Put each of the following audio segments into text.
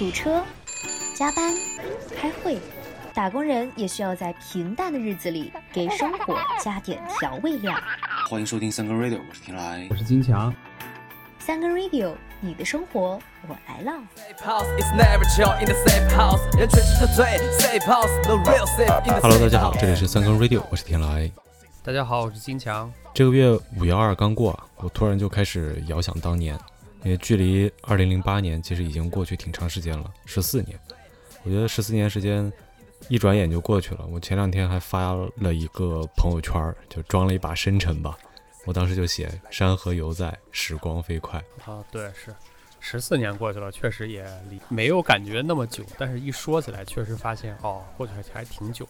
堵车、加班、开会，打工人也需要在平淡的日子里给生活加点调味料。欢迎收听三更 radio，我是天来我。是金强。三更 radio，你的生活我来唠。Hello，大家好，这里是三更 radio，我是天来。大家好，我是金强。这个月五幺二刚过啊，我突然就开始遥想当年，因为距离二零零八年其实已经过去挺长时间了，十四年。我觉得十四年时间一转眼就过去了。我前两天还发了一个朋友圈，就装了一把深沉吧。我当时就写“山河犹在，时光飞快啊，对，是十四年过去了，确实也没有感觉那么久，但是一说起来，确实发现哦，过去还挺久。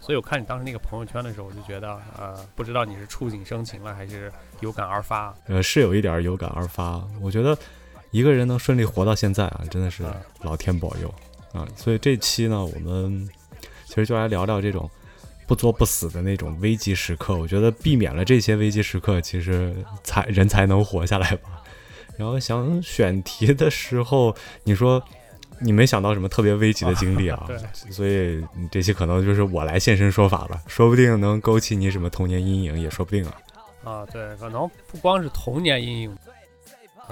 所以我看你当时那个朋友圈的时候，我就觉得，呃，不知道你是触景生情了，还是有感而发。”。呃，是有一点儿有感而发。我觉得一个人能顺利活到现在啊，真的是啊老天保佑啊。所以这期呢，我们其实就来聊聊这种不作不死的那种危机时刻。我觉得避免了这些危机时刻，其实才人才能活下来吧。然后想选题的时候，你说你没想到什么特别危急的 经历啊，对所以这期可能就是我来现身说法了，说不定能勾起你什么童年阴影，也说不定啊。啊，对，可能不光是童年阴影。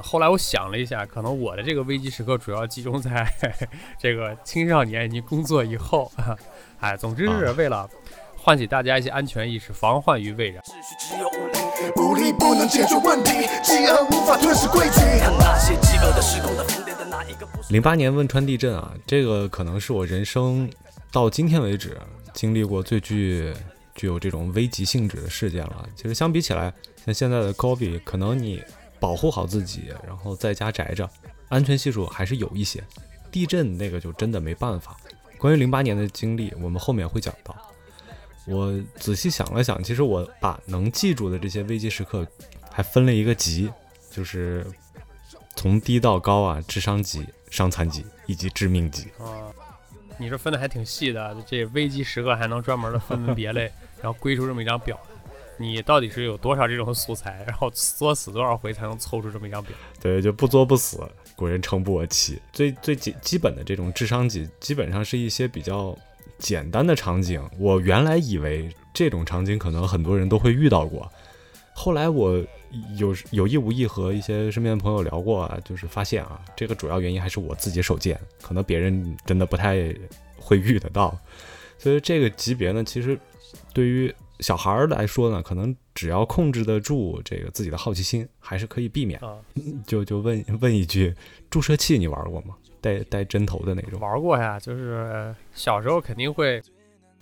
后来我想了一下，可能我的这个危机时刻主要集中在 这个青少年已经工作以后。哎，总之是啊为了唤起大家一些安全意识，防患于未然。秩零八年汶川地震啊，这个可能是我人生到今天为止经历过最具具有这种危急性质的事件了。其实相比起来，像现在的 COVID，可能你保护好自己，然后在家宅着，安全系数还是有一些。地震那个就真的没办法。关于零八年的经历，我们后面会讲到。我仔细想了想，其实我把能记住的这些危机时刻，还分了一个级，就是从低到高啊，智商级、伤残级以及致命级。啊，你这分的还挺细的，这危机时刻还能专门的分门别类，然后归出这么一张表。你到底是有多少这种素材，然后作死多少回才能凑出这么一张表？对，就不作不死，古人诚不我欺。最最基基本的这种智商级，基本上是一些比较简单的场景。我原来以为这种场景可能很多人都会遇到过，后来我有有意无意和一些身边的朋友聊过啊，就是发现啊，这个主要原因还是我自己手贱，可能别人真的不太会遇得到。所以这个级别呢，其实对于小孩儿来说呢，可能只要控制得住这个自己的好奇心，还是可以避免。啊，就就问问一句，注射器你玩过吗？带带针头的那种？玩过呀，就是呃小时候肯定会，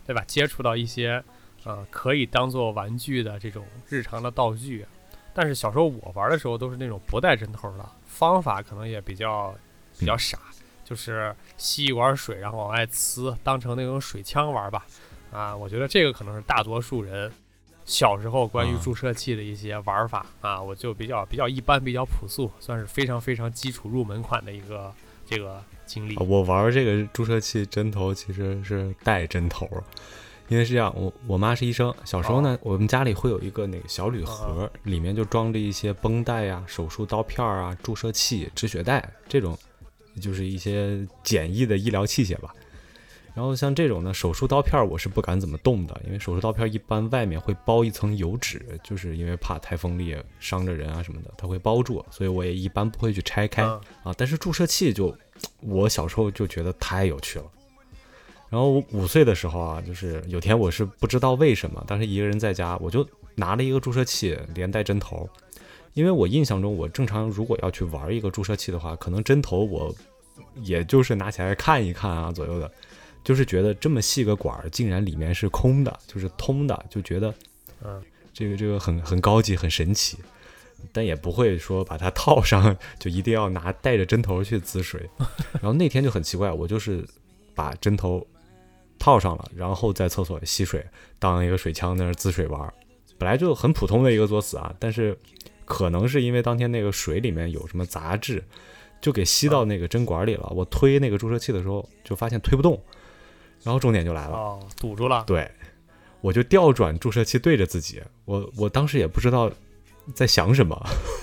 对吧？接触到一些呃可以当做玩具的这种日常的道具，但是小时候我玩的时候都是那种不带针头的，方法可能也比较比较傻，就是吸一管水然后往外呲，当成那种水枪玩吧。啊，我觉得这个可能是大多数人小时候关于啊注射器的一些玩法啊，我就比较比较一般，比较朴素，算是非常非常基础入门款的一个这个经历啊。我玩这个注射器针头其实是带针头，因为是这样，我我妈是医生，小时候呢，我们家里会有一个那个小铝盒，里面就装着一些绷带呀、手术刀片儿啊、注射器、止血带这种，就是一些简易的医疗器械吧。然后像这种呢，手术刀片儿我是不敢怎么动的，因为手术刀片儿一般外面会包一层油纸，就是因为怕太锋利伤着人啊什么的，它会包住，所以我也一般不会去拆开。嗯啊，但是注射器就，我小时候就觉得太有趣了。然后我五岁的时候啊，就是有天我是不知道为什么，当时一个人在家，我就拿了一个注射器，连带针头。因为我印象中，我正常如果要去玩一个注射器的话，可能针头我也就是拿起来看一看啊左右的，就是觉得这么细个管儿竟然里面是空的，就是通的，就觉得嗯，这个这个很很高级，很神奇。但也不会说把它套上，就一定要拿带着针头去滋水。然后那天就很奇怪，我就是把针头套上了，然后在厕所吸水，当一个水枪在那儿滋水玩儿。本来就很普通的一个作死啊，但是可能是因为当天那个水里面有什么杂质，就给吸到那个针管里了。我推那个注射器的时候，就发现推不动。然后重点就来了，哦，堵住了。对，我就调转注射器对着自己，我我当时也不知道在想什么，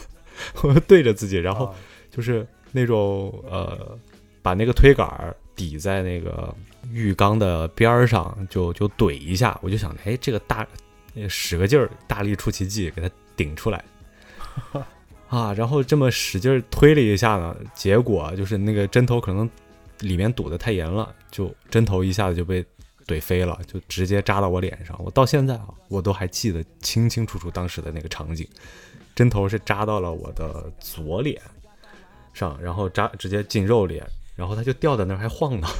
我对着自己，然后哦就是那种呃把那个推杆儿抵在那个浴缸的边儿上，就就怼一下。我就想，哎，这个大呃使个劲儿，大力出奇迹，给它顶出来。啊，然后这么使劲儿推了一下呢，结果就是那个针头可能里面堵得太严了，就针头一下子就被怼飞了，就直接扎到我脸上。我到现在啊，我都还记得清清楚楚当时的那个场景，针头是扎到了我的左脸上，然后扎直接进肉里，然后它就掉在那儿还晃呢。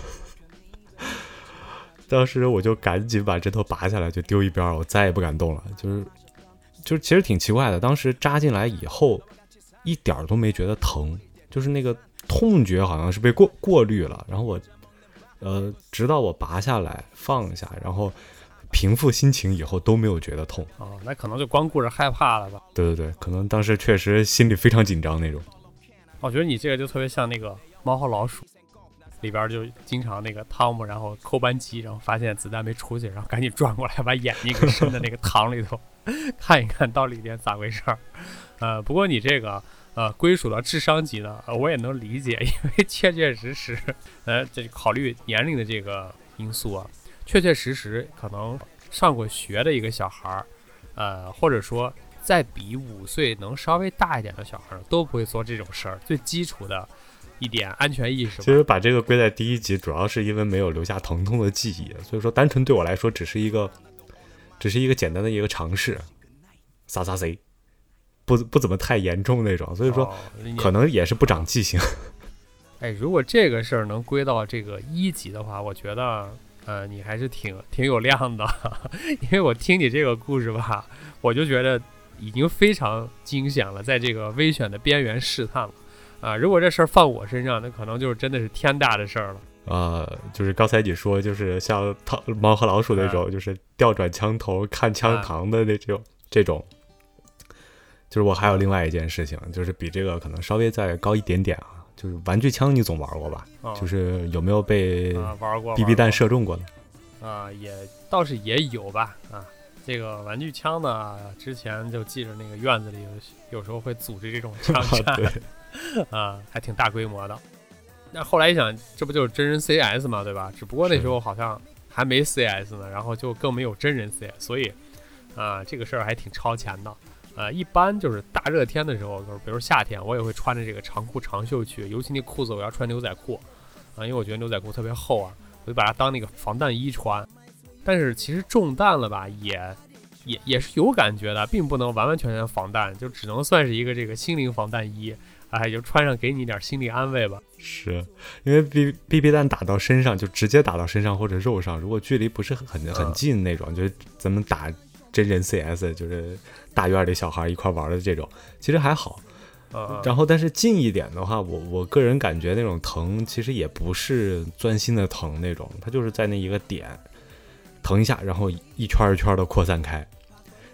当时我就赶紧把针头拔下来，就丢一边儿，我再也不敢动了。就是，就是其实挺奇怪的，当时扎进来以后，一点儿都没觉得疼，就是那个痛觉好像是被过过滤了。然后我，呃，直到我拔下来放下，然后平复心情以后都没有觉得痛。哦，那可能就光顾着害怕了吧。对对对，可能当时确实心里非常紧张那种。我觉得你这个就特别像那个《猫和老鼠》里边，就经常那个汤姆，然后扣扳机，然后发现子弹没出去，然后赶紧转过来把眼睛给伸到那个 膛里头，看一看到里边咋回事儿。呃，不过你这个呃归属到智商级呢，呃我也能理解，因为确确实实，呃，这考虑年龄的这个因素啊，确确实实可能上过学的一个小孩儿，呃，或者说再比五岁能稍微大一点的小孩儿，都不会做这种事儿。最基础的一点安全意识。其实把这个归在第一集，主要是因为没有留下疼痛的记忆，所以说单纯对我来说只是一个，只是一个简单的一个尝试，撒撒谁，不不怎么太严重那种，所以说哦可能也是不长记性。哎，如果这个事儿能归到这个一级的话，我觉得，呃，你还是挺挺有量的，因为我听你这个故事吧，我就觉得已经非常惊险了，在这个危险的边缘试探了。啊、如果这事儿放我身上，那可能就是真的是天大的事儿了。呃，就是刚才你说，就是像汤猫和老鼠那种，就是调转枪头看枪膛的那种，这种。就是我还有另外一件事情，就是比这个可能稍微再高一点点啊，就是玩具枪，你总玩过吧？啊、就是有没有被啊，玩过 BB 弹射中过的？过啊，也倒是也有吧。啊，这个玩具枪呢，之前就记着那个院子里有有时候会组织这种枪 战。对，啊，还挺大规模的。那后来一想，这不就是真人 CS 嘛，对吧？只不过那时候好像还没 CS 呢，然后就更没有真人 CS，所以啊，这个事儿还挺超前的。呃，一般就是大热天的时候，就是比如夏天，我也会穿着这个长裤长袖去，尤其那裤子我要穿牛仔裤啊，因为我觉得牛仔裤特别厚啊，我就把它当那个防弹衣穿。但是其实中弹了吧，也也也是有感觉的，并不能完完全全防弹，就只能算是一个这个心灵防弹衣。哎，就穿上给你一点心理安慰吧。是因为 B B B 弹打到身上就直接打到身上或者肉上，如果距离不是很很嗯近那种，就是咱们打真人 CS，就是大院里小孩一块玩的这种，其实还好。呃，然后但是近一点的话，我我个人感觉那种疼其实也不是钻心的疼那种，它就是在那一个点疼一下，然后一圈儿一圈的扩散开，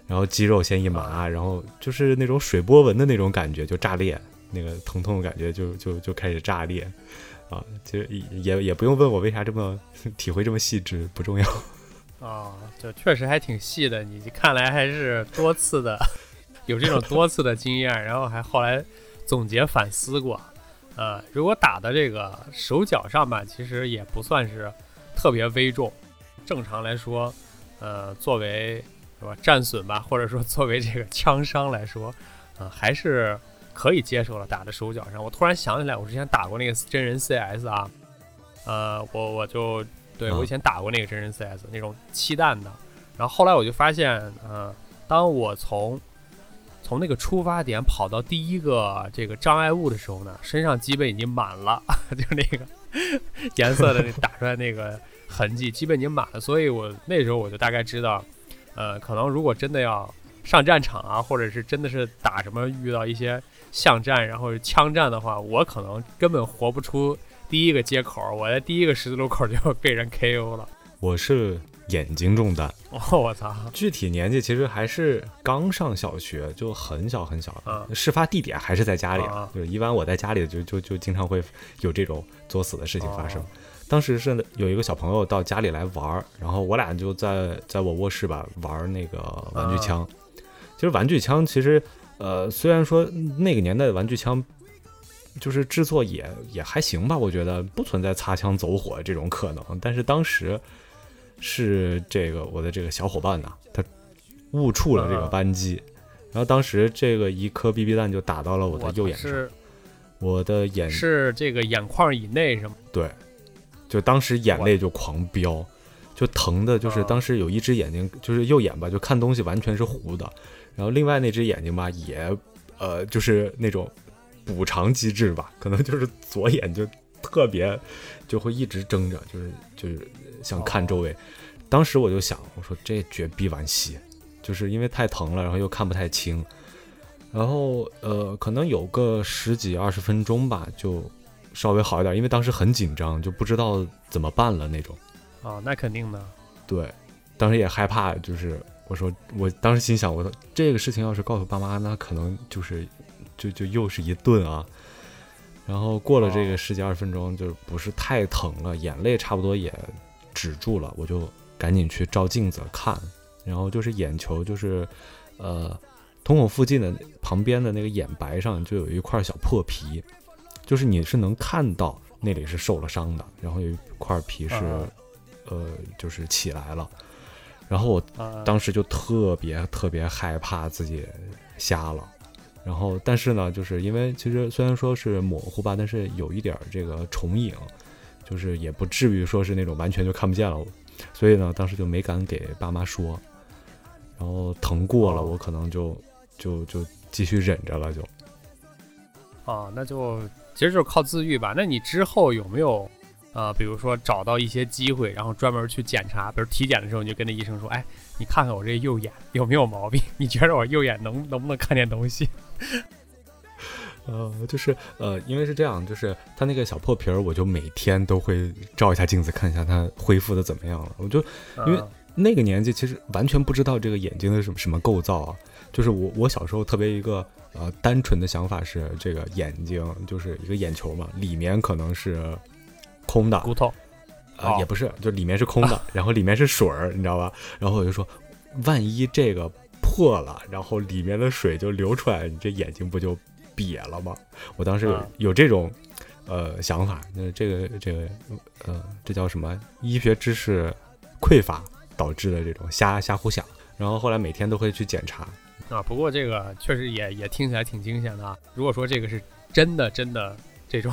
然后肌肉先一麻，然后就是那种水波纹的那种感觉就炸裂，那个疼痛的感觉就就就开始炸裂啊！其实也也不用问我为啥这么 体会这么细致，不重要。啊，这确实还挺细的。你看来还是多次的 有这种多次的经验，然后还后来总结反思过。呃，如果打的这个手脚上吧，其实也不算是特别危重。正常来说，呃，作为是吧战损吧，或者说作为这个枪伤来说，呃，还是可以接受了。打在手脚。上，我突然想起来，我之前打过那个真人 CS 啊，呃，我我就对啊我以前打过那个真人 CS 那种气弹的，然后后来我就发现，嗯、当我从从那个出发点跑到第一个这个障碍物的时候呢，身上基本已经满了，就那个 颜色的那打出来那个痕迹基本已经满了，所以我那时候我就大概知道，呃，可能如果真的要上战场啊，或者是真的是打什么遇到一些巷战，然后是枪战的话，我可能根本活不出第一个街口，我在第一个十字路口就被人 KO 了。我是眼睛中弹，哦，我操！具体年纪其实还是刚上小学，就很小很小。啊事发地点还是在家里，啊就是一般我在家里就就就经常会有这种作死的事情发生。哦当时是有一个小朋友到家里来玩儿，然后我俩就在在我卧室吧玩那个玩具枪。其实玩具枪其实呃虽然说那个年代的玩具枪就是制作也也还行吧，我觉得不存在擦枪走火这种可能。但是当时是这个我的这个小伙伴呐，他误触了这个扳机，然后当时这个一颗 BB 弹就打到了我的右眼上，是我的眼是这个眼眶以内是吗？对，就当时眼泪就狂飙，就疼的，就是啊当时有一只眼睛，就是右眼吧，就看东西完全是糊的，然后另外那只眼睛吧，也呃，就是那种补偿机制吧，可能就是左眼就特别就会一直睁着，就是就是想看周围。当时我就想，我说这绝逼完戏，就是因为太疼了，然后又看不太清，然后呃，可能有个十几二十分钟吧，就稍微好一点，因为当时很紧张，就不知道怎么办了那种。啊，那肯定的。对，当时也害怕，就是我说，我当时心想，我说这个事情要是告诉爸妈，那可能就是就就又是一顿啊。然后过了这个十几二十分钟，就不是太疼了，眼泪差不多也止住了，我就赶紧去照镜子看，然后就是眼球就是呃瞳孔附近的旁边的那个眼白上就有一块小破皮，就是你是能看到那里是受了伤的，然后有一块皮是、啊呃就是起来了，然后我啊，当时就特别特别害怕自己瞎了，然后但是呢，就是因为其实虽然说是模糊吧，但是有一点儿这个重影，就是也不至于说是那种完全就看不见了，所以呢，当时就没敢给爸妈说，然后疼过了，哦。我可能就就就继续忍着了就。啊，那就其实就是靠自愈吧。那你之后有没有呃，比如说找到一些机会，然后专门去检查，比如体检的时候，你就跟那医生说，哎，你看看我这右眼有没有毛病？你觉得我右眼能能不能看见东西？呃，就是呃，因为是这样，就是他那个小破皮儿，我就每天都会照一下镜子，看一下它恢复的怎么样了。我就因为啊那个年纪其实完全不知道这个眼睛的什么什么构造啊，就是我我小时候特别一个呃单纯的想法是，这个眼睛就是一个眼球嘛，里面可能是空的，骨头啊、哦也不是，就里面是空的，然后里面是水儿，你知道吧？然后我就说，万一这个破了，然后里面的水就流出来，你这眼睛不就瘪了吗？我当时有、啊有这种呃想法，那这个这个呃，这叫什么？医学知识匮乏导致的这种瞎瞎胡想。然后后来每天都会去检查，啊，不过这个确实也也听起来挺惊险的啊。如果说这个是真的真的这种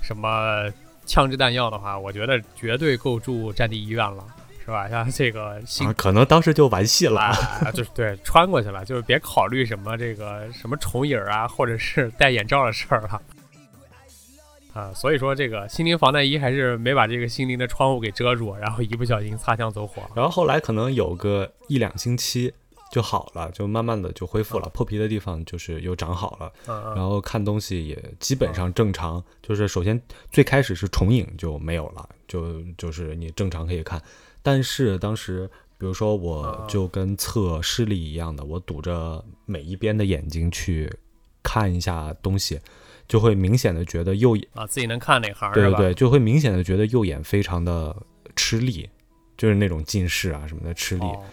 什么枪支弹药的话，我觉得绝对够住战地医院了，是吧？像这个新啊，可能当时就完戏了。啊，就是对，穿过去了，就是别考虑什么这个什么重影儿啊，或者是戴眼罩的事儿了。啊，所以说这个心灵防弹衣还是没把这个心灵的窗户给遮住，然后一不小心擦枪走火。然后后来可能有个一两星期就好了，就慢慢的就恢复了，破皮的地方就是又长好了。嗯然嗯后看东西也基本上正常，就是首先最开始是重影就没有了，就就是你正常可以看，但是当时比如说我啊就跟测视力一样的，我堵着每一边的眼睛去看一下东西，就会明显的觉得右眼，啊，自己能看哪行？对对对，就会明显的觉得右眼非常的吃力，就是那种近视啊什么的吃力。哦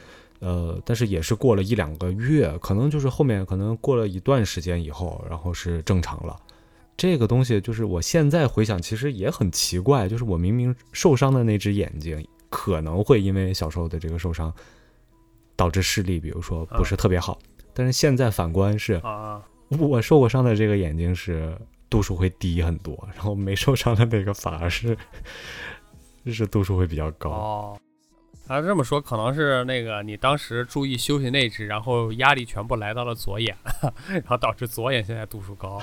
呃，但是也是过了一两个月，可能就是后面可能过了一段时间以后，然后是正常了。这个东西就是我现在回想，其实也很奇怪，就是我明明受伤的那只眼睛，可能会因为小时候的这个受伤，导致视力，比如说不是特别好。但是现在反观是，啊，我受过伤的这个眼睛是度数会低很多，然后没受伤的那个反而是就 是度数会比较高。哦，啊，这么说可能是那个你当时注意休息内置，然后压力全部来到了左眼，然后导致左眼现在度数高。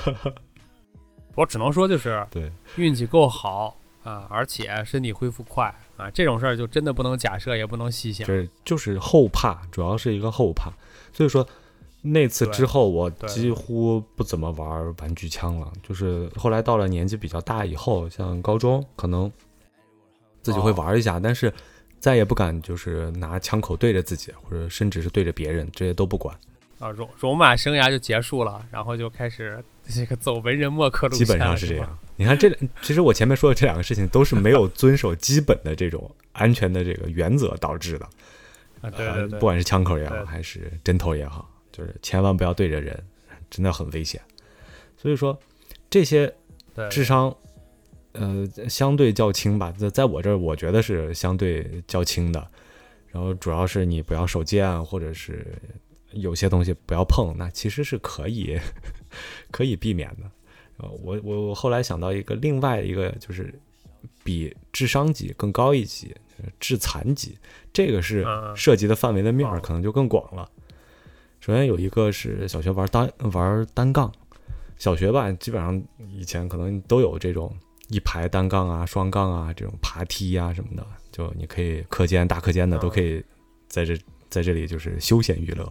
我只能说就是对，运气够好啊，而且身体恢复快啊，这种事儿就真的不能假设，也不能细想。这就是后怕，主要是一个后怕。所以说那次之后，我几乎不怎么玩玩具枪了。就是后来到了年纪比较大以后，像高中可能自己会玩一下，但是再也不敢就是拿枪口对着自己，或者甚至是对着别人，这些都不管。啊，戎戎马生涯就结束了，然后就开始这个走文人墨客路基本上是这样。你看这，其实我前面说的这两个事情都是没有遵守基本的这种安全的这个原则导致的。啊，对对对，呃不管是枪口也好，对还是针头也好，就是千万不要对着人，真的很危险。所以说，这些，智商，呃，相对较轻吧，在在我这儿，我觉得是相对较轻的。然后主要是你不要手贱，或者是有些东西不要碰，那其实是可以 可以避免的。呃，我我我后来想到一个另外一个就是比智商级更高一级，就是致残级，这个是嗯涉及的范围的面儿哦可能就更广了。首先有一个是小学玩单玩单杠，小学吧，基本上以前可能都有这种一排单杠啊、双杠啊这种爬梯啊什么的，就你可以课间、大课间的嗯都可以在这在这里就是休闲娱乐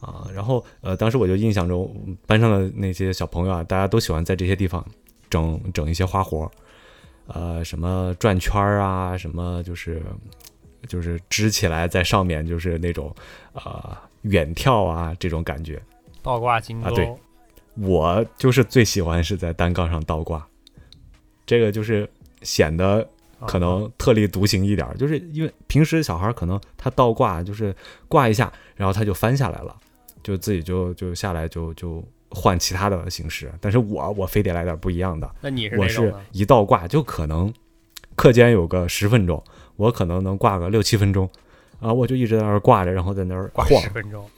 啊。然后呃，当时我就印象中班上的那些小朋友啊，大家都喜欢在这些地方整整一些花活儿，呃，什么转圈儿啊，什么就是就是支起来在上面就是那种呃远跳啊这种感觉。倒挂金钩，啊对我就是最喜欢是在单杠上倒挂，这个就是显得啊。可能特立独行一点儿，就是因为平时小孩儿可能他倒挂就是挂一下，然后他就翻下来了，就自己就就下来就就换其他的形式，但是我我非得来点不一样的，那你是我是？一倒挂就可能课间有个十分钟，我可能能挂个六七分钟，啊，我就一直在那儿挂着，然后在那儿挂晃十，分钟，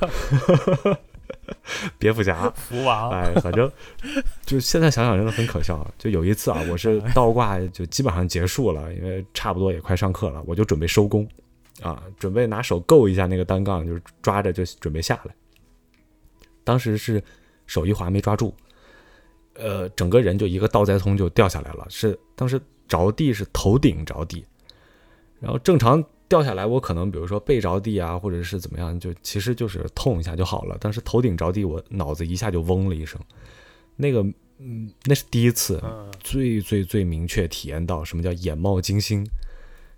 蝙蝠侠。福王，哎，反正 就现在想想真的很可笑。就有一次啊，我是倒挂就基本上结束了，因为差不多也快上课了，我就准备收工啊，准备拿手够一下那个单杠，就是抓着就准备下来。当时是手一滑没抓住，呃，整个人就一个倒栽葱就掉下来了，是当时着地是头顶着地，然后正常掉下来，我可能比如说背着地啊，或者是怎么样，就其实就是痛一下就好了。但是头顶着地，我脑子一下就嗡了一声，那个嗯，那是第一次，嗯，最最最明确体验到什么叫眼冒金星，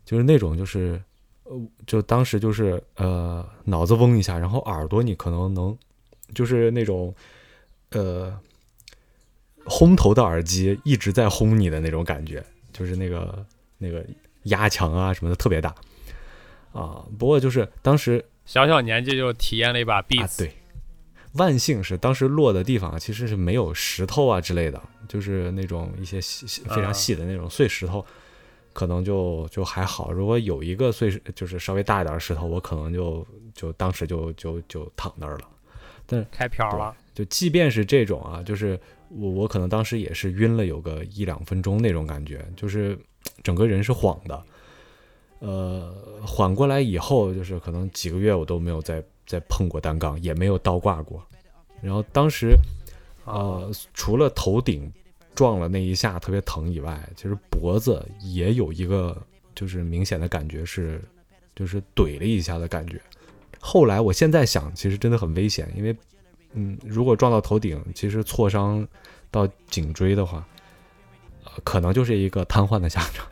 就是那种就是呃，就当时就是呃脑子嗡一下，然后耳朵你可能能就是那种呃轰头的耳机一直在轰你的那种感觉，就是那个那个压强啊什么的特别大啊。不过就是当时小小年纪就体验了一把啊 Beats，、对，万幸是当时落的地方其实是没有石头啊之类的，就是那种一些细细非常啊细的那种碎石头，可能就就还好。如果有一个碎石就是稍微大一点的石头，我可能就就当时就就就躺那儿了。但开瓢了，就即便是这种啊，就是我我可能当时也是晕了有个一两分钟那种感觉，就是整个人是晃的。呃，缓过来以后，就是可能几个月我都没有再再碰过单杠，也没有倒挂过。然后当时，呃，除了头顶撞了那一下特别疼以外，其实脖子也有一个就是明显的感觉是，就是怼了一下的感觉。后来我现在想，其实真的很危险，因为嗯，如果撞到头顶，其实挫伤到颈椎的话，呃，可能就是一个瘫痪的下场。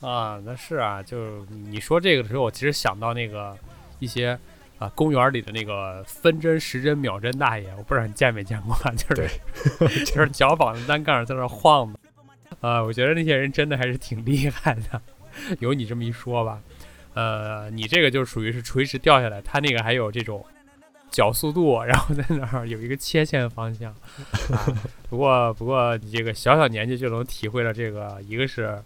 啊，那是啊，就你说这个的时候，我其实想到那个一些啊公园里的那个分针、时针、秒针大爷，我不知道你见没见过啊，就是 就是脚绑着单杠在那晃的，啊，我觉得那些人真的还是挺厉害的，有你这么一说吧，呃，你这个就属于是垂直掉下来，他那个还有这种角速度，然后在那儿有一个切线方向，啊，不过不过你这个小小年纪就能体会了这个，一个是。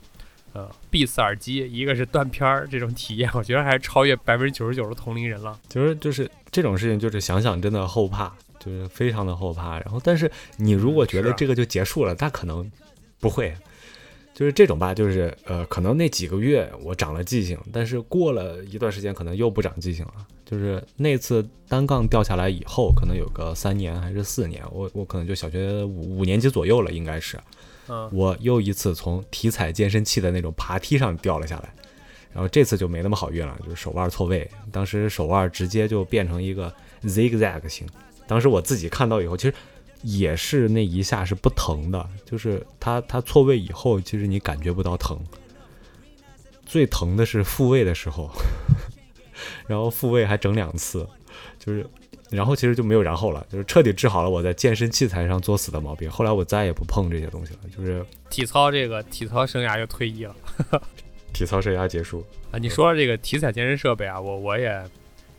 呃，Beats 耳机，一个是断片儿，这种体验，我觉得还是超越百分之九十九的同龄人了。就是就是这种事情，就是想想真的后怕，就是非常的后怕。然后，但是你如果觉得这个就结束了，那可能不会。就是这种吧，就是呃，可能那几个月我长了记性，但是过了一段时间，可能又不长记性了。就是那次单杠掉下来以后，可能有个三年还是四年，我我可能就小学五五年级左右了，应该是。我又一次从体彩健身器的那种爬梯上掉了下来，然后这次就没那么好运了，就是手腕错位，当时手腕直接就变成一个 zigzag 型。当时我自己看到以后，其实也是那一下是不疼的，就是它它错位以后，其实你感觉不到疼，最疼的是复位的时候，然后复位还整两次，就是。然后其实就没有然后了，就是彻底治好了我在健身器材上作死的毛病。后来我再也不碰这些东西了，就是体操这个体操生涯又退役了 体操生涯结束。啊！你说这个体彩健身设备啊，我我也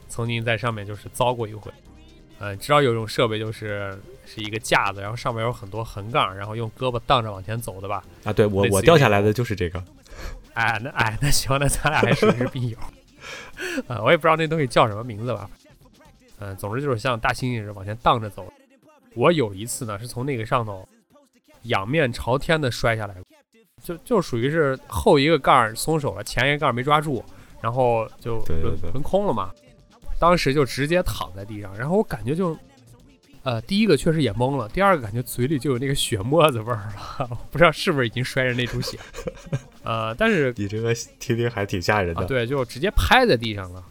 曾经在上面就是遭过一回呃，知道有一种设备就是是一个架子，然后上面有很多横杠，然后用胳膊荡着往前走的吧？啊，对我我掉下来的就是这个。哎，那哎，那行，那咱俩还属于是病友。呃，我也不知道那东西叫什么名字吧。嗯、总之就是像大猩猩似的往前荡着走。我有一次呢，是从那个上头仰面朝天的摔下来，就就属于是后一个盖儿松手了，前一个盖儿没抓住，然后就轮轮空了嘛。当时就直接躺在地上，然后我感觉就，呃，第一个确实也懵了，第二个感觉嘴里就有那个血沫子味儿了，我 不知道是不是已经摔着那出血。呃，但是你这个听听还挺吓人啊，的。对，就直接拍在地上了，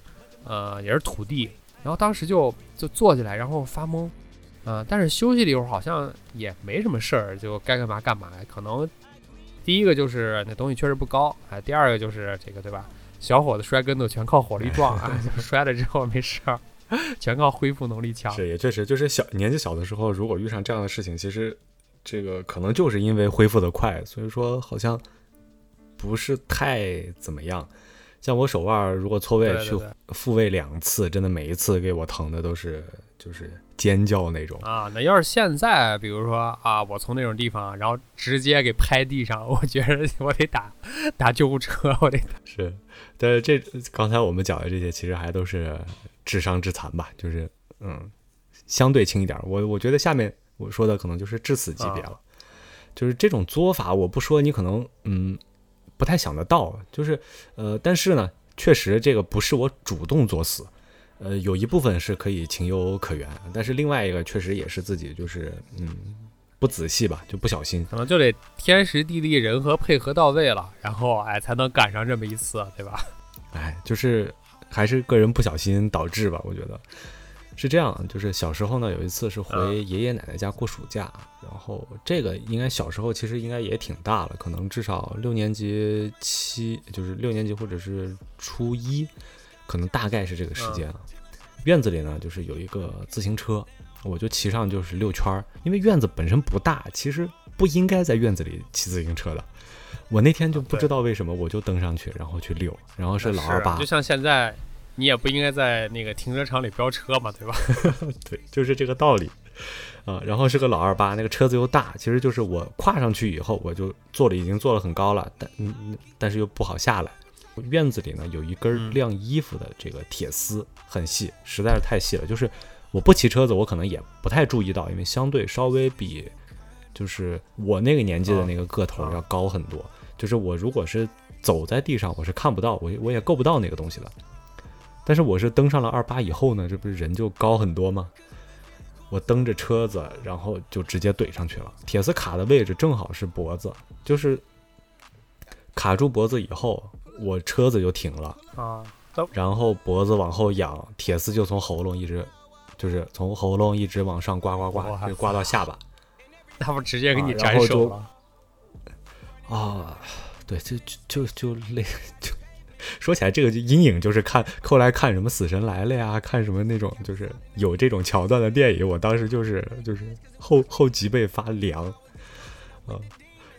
呃，也是土地。然后当时就就坐起来，然后发懵，呃，但是休息了一会儿，好像也没什么事儿，就该干嘛干嘛。可能第一个就是那东西确实不高，哎，第二个就是这个对吧？小伙子摔跟头全靠火力壮啊，就 摔了之后没事儿，全靠恢复能力强。是，也确实，就是小年纪小的时候，如果遇上这样的事情，其实这个可能就是因为恢复的快，所以说好像不是太怎么样。像我手腕儿如果错位去复位两次，真的每一次给我疼的都是就是尖叫那种。啊，那要是现在，比如说啊，我从那种地方，然后直接给拍地上，我觉得我得打打救护车，我得是，但是这刚才我们讲的这些，其实还都是智商致残吧，就是嗯，相对轻一点儿。我我觉得下面我说的可能就是致死级别了，就是这种作法，我不说你可能嗯不太想得到，就是呃，但是呢，确实这个不是我主动作死。呃，有一部分是可以情有可原，但是另外一个确实也是自己就是嗯不仔细吧，就不小心。可能就得天时地利人和配合到位了，然后哎才能赶上这么一次，对吧？哎，就是还是个人不小心导致吧，我觉得是这样。就是小时候呢，有一次是回嗯爷爷奶奶家过暑假，然后这个应该小时候其实应该也挺大了，可能至少六年级七，就是六年级或者是初一，可能大概是这个时间啊。院子里呢，就是有一个自行车，我就骑上就是溜圈儿，因为院子本身不大，其实不应该在院子里骑自行车的。我那天就不知道为什么，我就登上去，然后去溜，然后是老二八就，像现在，你也不应该在那个停车场里飙车嘛，对吧？对，就是这个道理。啊，然后是个老二八，那个车子又大，其实就是我跨上去以后，我就坐了，已经坐了很高了，但嗯，嗯但是又不好下来。院子里呢有一根嗯晾衣服的这个铁丝，很细，实在是太细了。就是我不骑车子，我可能也不太注意到，因为相对稍微比就是我那个年纪的那个个头啊要高很多。就是我如果是走在地上，我是看不到，我我也够不到那个东西的。但是我是登上了二八以后呢，这不是人就高很多吗？我蹬着车子，然后就直接怼上去了。铁丝卡的位置正好是脖子，就是卡住脖子以后，我车子就停了，啊，然后脖子往后仰，铁丝就从喉咙一直，就是从喉咙一直往上刮刮刮，哇就刮到下巴。那不直接给你斩首了？啊，对，就就就就类就 说起来，这个就阴影就是看后来看什么《死神来了》呀，看什么那种就是有这种桥段的电影，我当时就是就是后后脊背发凉，啊，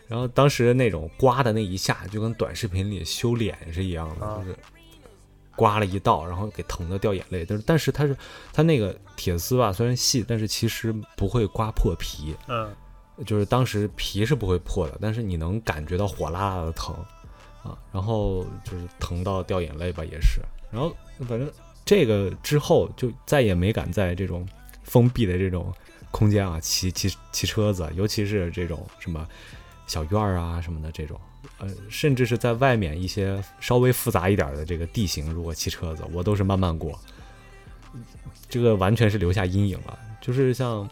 然后当时那种刮的那一下，就跟短视频里修脸是一样的，啊就是刮了一道，然后给疼的掉眼泪。但是但是它是它那个铁丝吧，虽然细，但是其实不会刮破皮，嗯，就是当时皮是不会破的，但是你能感觉到火辣辣的疼啊，然后就是疼到掉眼泪吧，也是。然后反正这个之后就再也没敢在这种封闭的这种空间啊骑骑骑车子，尤其是这种什么小院儿啊什么的这种，呃，甚至是在外面一些稍微复杂一点的这个地形，如果骑车子，我都是慢慢过。这个完全是留下阴影了，就是像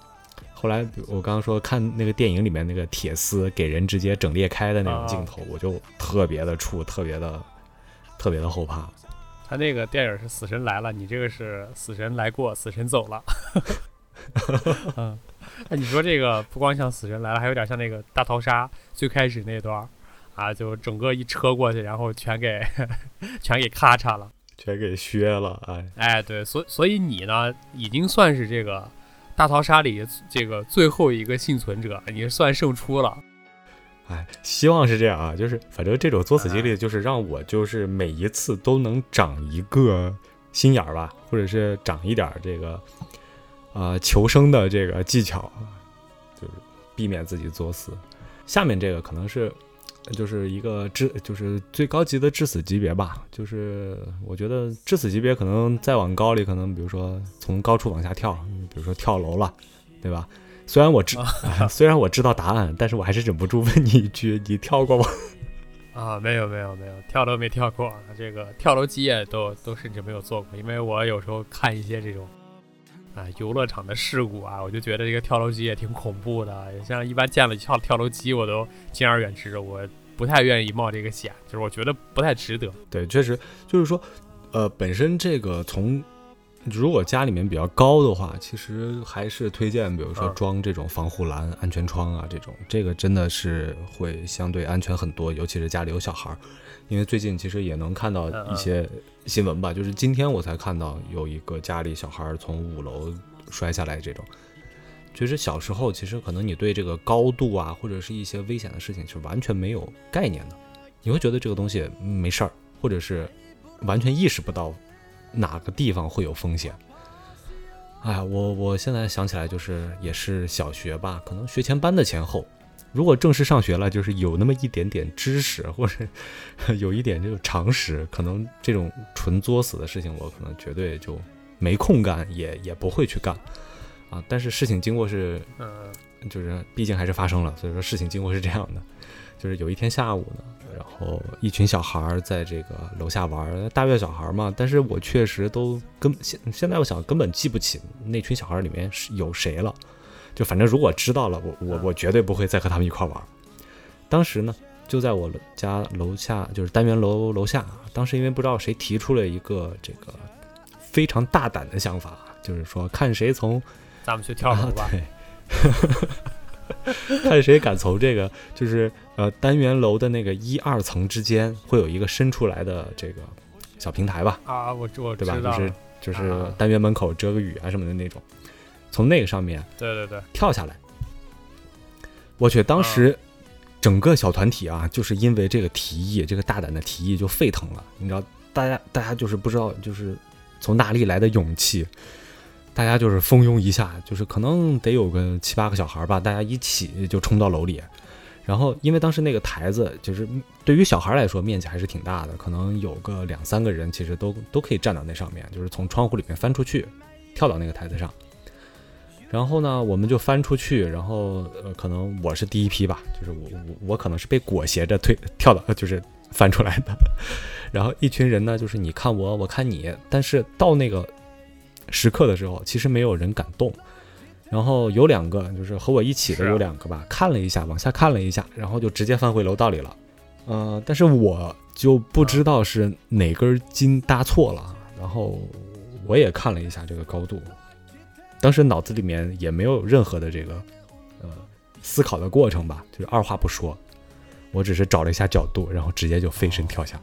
后来我刚刚说看那个电影里面那个铁丝给人直接整裂开的那种镜头，我就特别的怵，特别的特别的后怕。他那个电影是《死神来了》，你这个是《死神来过，死神走了》。嗯，那你说这个不光像《死神来了》，还有点像那个大逃杀最开始那段儿啊，就整个一车过去，然后全给 全给咔嚓了。全给削了，哎，哎，对，所所以你呢，已经算是这个大逃杀里这个最后一个幸存者，你是算胜出了。哎，希望是这样啊，就是反正这种作死经历，就是让我就是每一次都能长一个心眼儿吧，或者是长一点儿这个呃求生的这个技巧，就是避免自己作死。下面这个可能是就是一个致就是最高级的致死级别吧，就是我觉得致死级别可能再往高里，可能比如说从高处往下跳，比如说跳楼了，对吧？虽然我知、虽然我知道答案，但是我还是忍不住问你一句：你跳过吗？啊，没有没有没有，跳楼没跳过，这个跳楼机也都都甚至没有做过，因为我有时候看一些这种啊游乐场的事故啊，我就觉得这个跳楼机也挺恐怖的。像一般见了跳跳楼机，我都敬而远之，我不太愿意冒这个险，就是我觉得不太值得。对，确实就是说，呃，本身这个从如果家里面比较高的话，其实还是推荐，比如说嗯装这种防护栏、安全窗啊，这种这个真的是会相对安全很多，尤其是家里有小孩儿。因为最近其实也能看到嗯一些新闻吧，就是今天我才看到有一个家里小孩儿从五楼摔下来这种。其实小时候，其实可能你对这个高度啊，或者是一些危险的事情是完全没有概念的，你会觉得这个东西嗯没事儿，或者是完全意识不到哪个地方会有风险。哎呀，我我现在想起来，就是也是小学吧，可能学前班的前后。如果正式上学了，就是有那么一点点知识，或者 有一点这个常识，可能这种纯作死的事情，我可能绝对就没空干，也也不会去干啊。但是事情经过是嗯就是毕竟还是发生了，所以说事情经过是这样的，就是有一天下午呢，然后一群小孩儿在这个楼下玩儿，大院小孩儿嘛，但是我确实都根现现在我想根本记不起那群小孩儿里面是有谁了，就反正如果知道了，我我我绝对不会再和他们一块玩。当时呢，就在我家楼下，就是单元楼楼下，当时因为不知道谁提出了一个这个非常大胆的想法，就是说看谁从咱们去跳楼吧。看谁敢从这个就是呃单元楼的那个一二层之间会有一个伸出来的这个小平台吧，啊，我我知对吧？就是，就是啊单元门口遮个雨啊什么的那种，从那个上面对对对，跳下来。我去，当时整个小团体啊，就是因为这个提议，这个大胆的提议就沸腾了。你知道，大家大家就是不知道，就是从哪里来的勇气，大家就是蜂拥一下，就是可能得有个七八个小孩吧，大家一起就冲到楼里。然后，因为当时那个台子，就是对于小孩来说面积还是挺大的，可能有个两三个人，其实都都可以站到那上面，就是从窗户里面翻出去，跳到那个台子上。然后呢，我们就翻出去，然后呃，可能我是第一批吧，就是我我我可能是被裹挟着推跳到，就是翻出来的。然后一群人呢，就是你看我，我看你，但是到那个时刻的时候，其实没有人敢动。然后有两个，就是和我一起的有两个吧，看了一下，往下看了一下，然后就直接翻回楼道里了。呃，但是我就不知道是哪根筋搭错了，然后我也看了一下这个高度，当时脑子里面也没有任何的这个呃思考的过程吧，就是二话不说，我只是找了一下角度，然后直接就飞身跳下。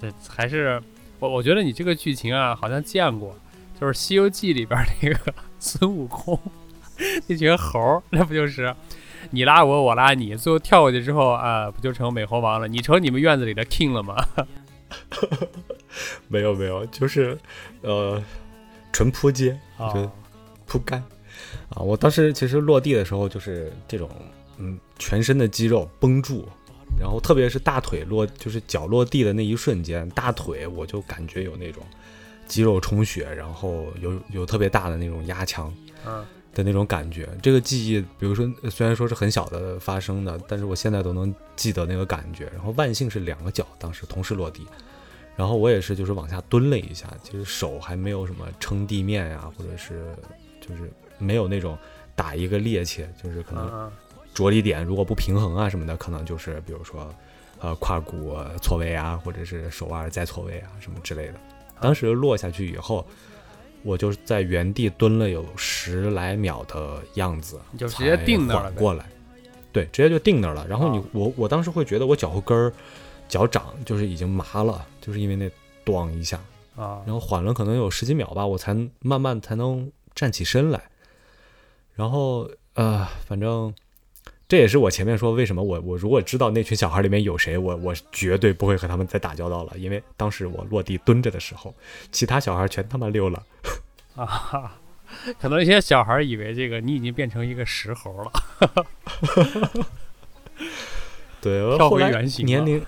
对，还是我我觉得你这个剧情啊，好像见过，就是《西游记》里边那个 孙悟空那群猴儿，那不就是你拉我，我拉你，最后跳过去之后啊、不就成美猴王了？你成你们院子里的 king 了吗？没有没有，就是呃纯扑街，啊对扑街啊！我当时其实落地的时候就是这种嗯全身的肌肉绷住。然后特别是大腿落，就是脚落地的那一瞬间，大腿我就感觉有那种肌肉充血，然后有有特别大的那种压强，嗯的那种感觉。这个记忆，比如说呃虽然说是很小的发生的，但是我现在都能记得那个感觉。然后万幸是两个脚当时同时落地，然后我也是就是往下蹲了一下，其实手还没有什么撑地面呀、或者是就是没有那种打一个趔趄，就是可能嗯着力点如果不平衡啊什么的，可能就是比如说呃胯骨呃错位啊，或者是手腕再错位啊什么之类的。当时落下去以后，我就在原地蹲了有十来秒的样子，你就直接定那儿了过来，对，直接就定那儿了。然后你、啊。我我当时会觉得我脚后跟儿、脚掌就是已经麻了，就是因为那咣一下，啊。然后缓了可能有十几秒吧，我才慢慢才能站起身来。然后呃，反正这也是我前面说为什么我我如果知道那群小孩里面有谁，我我绝对不会和他们再打交道了，因为当时我落地蹲着的时候，其他小孩全他妈溜了。啊！可能一些小孩以为这个你已经变成一个石猴了。对，我 跳后来回原形了年龄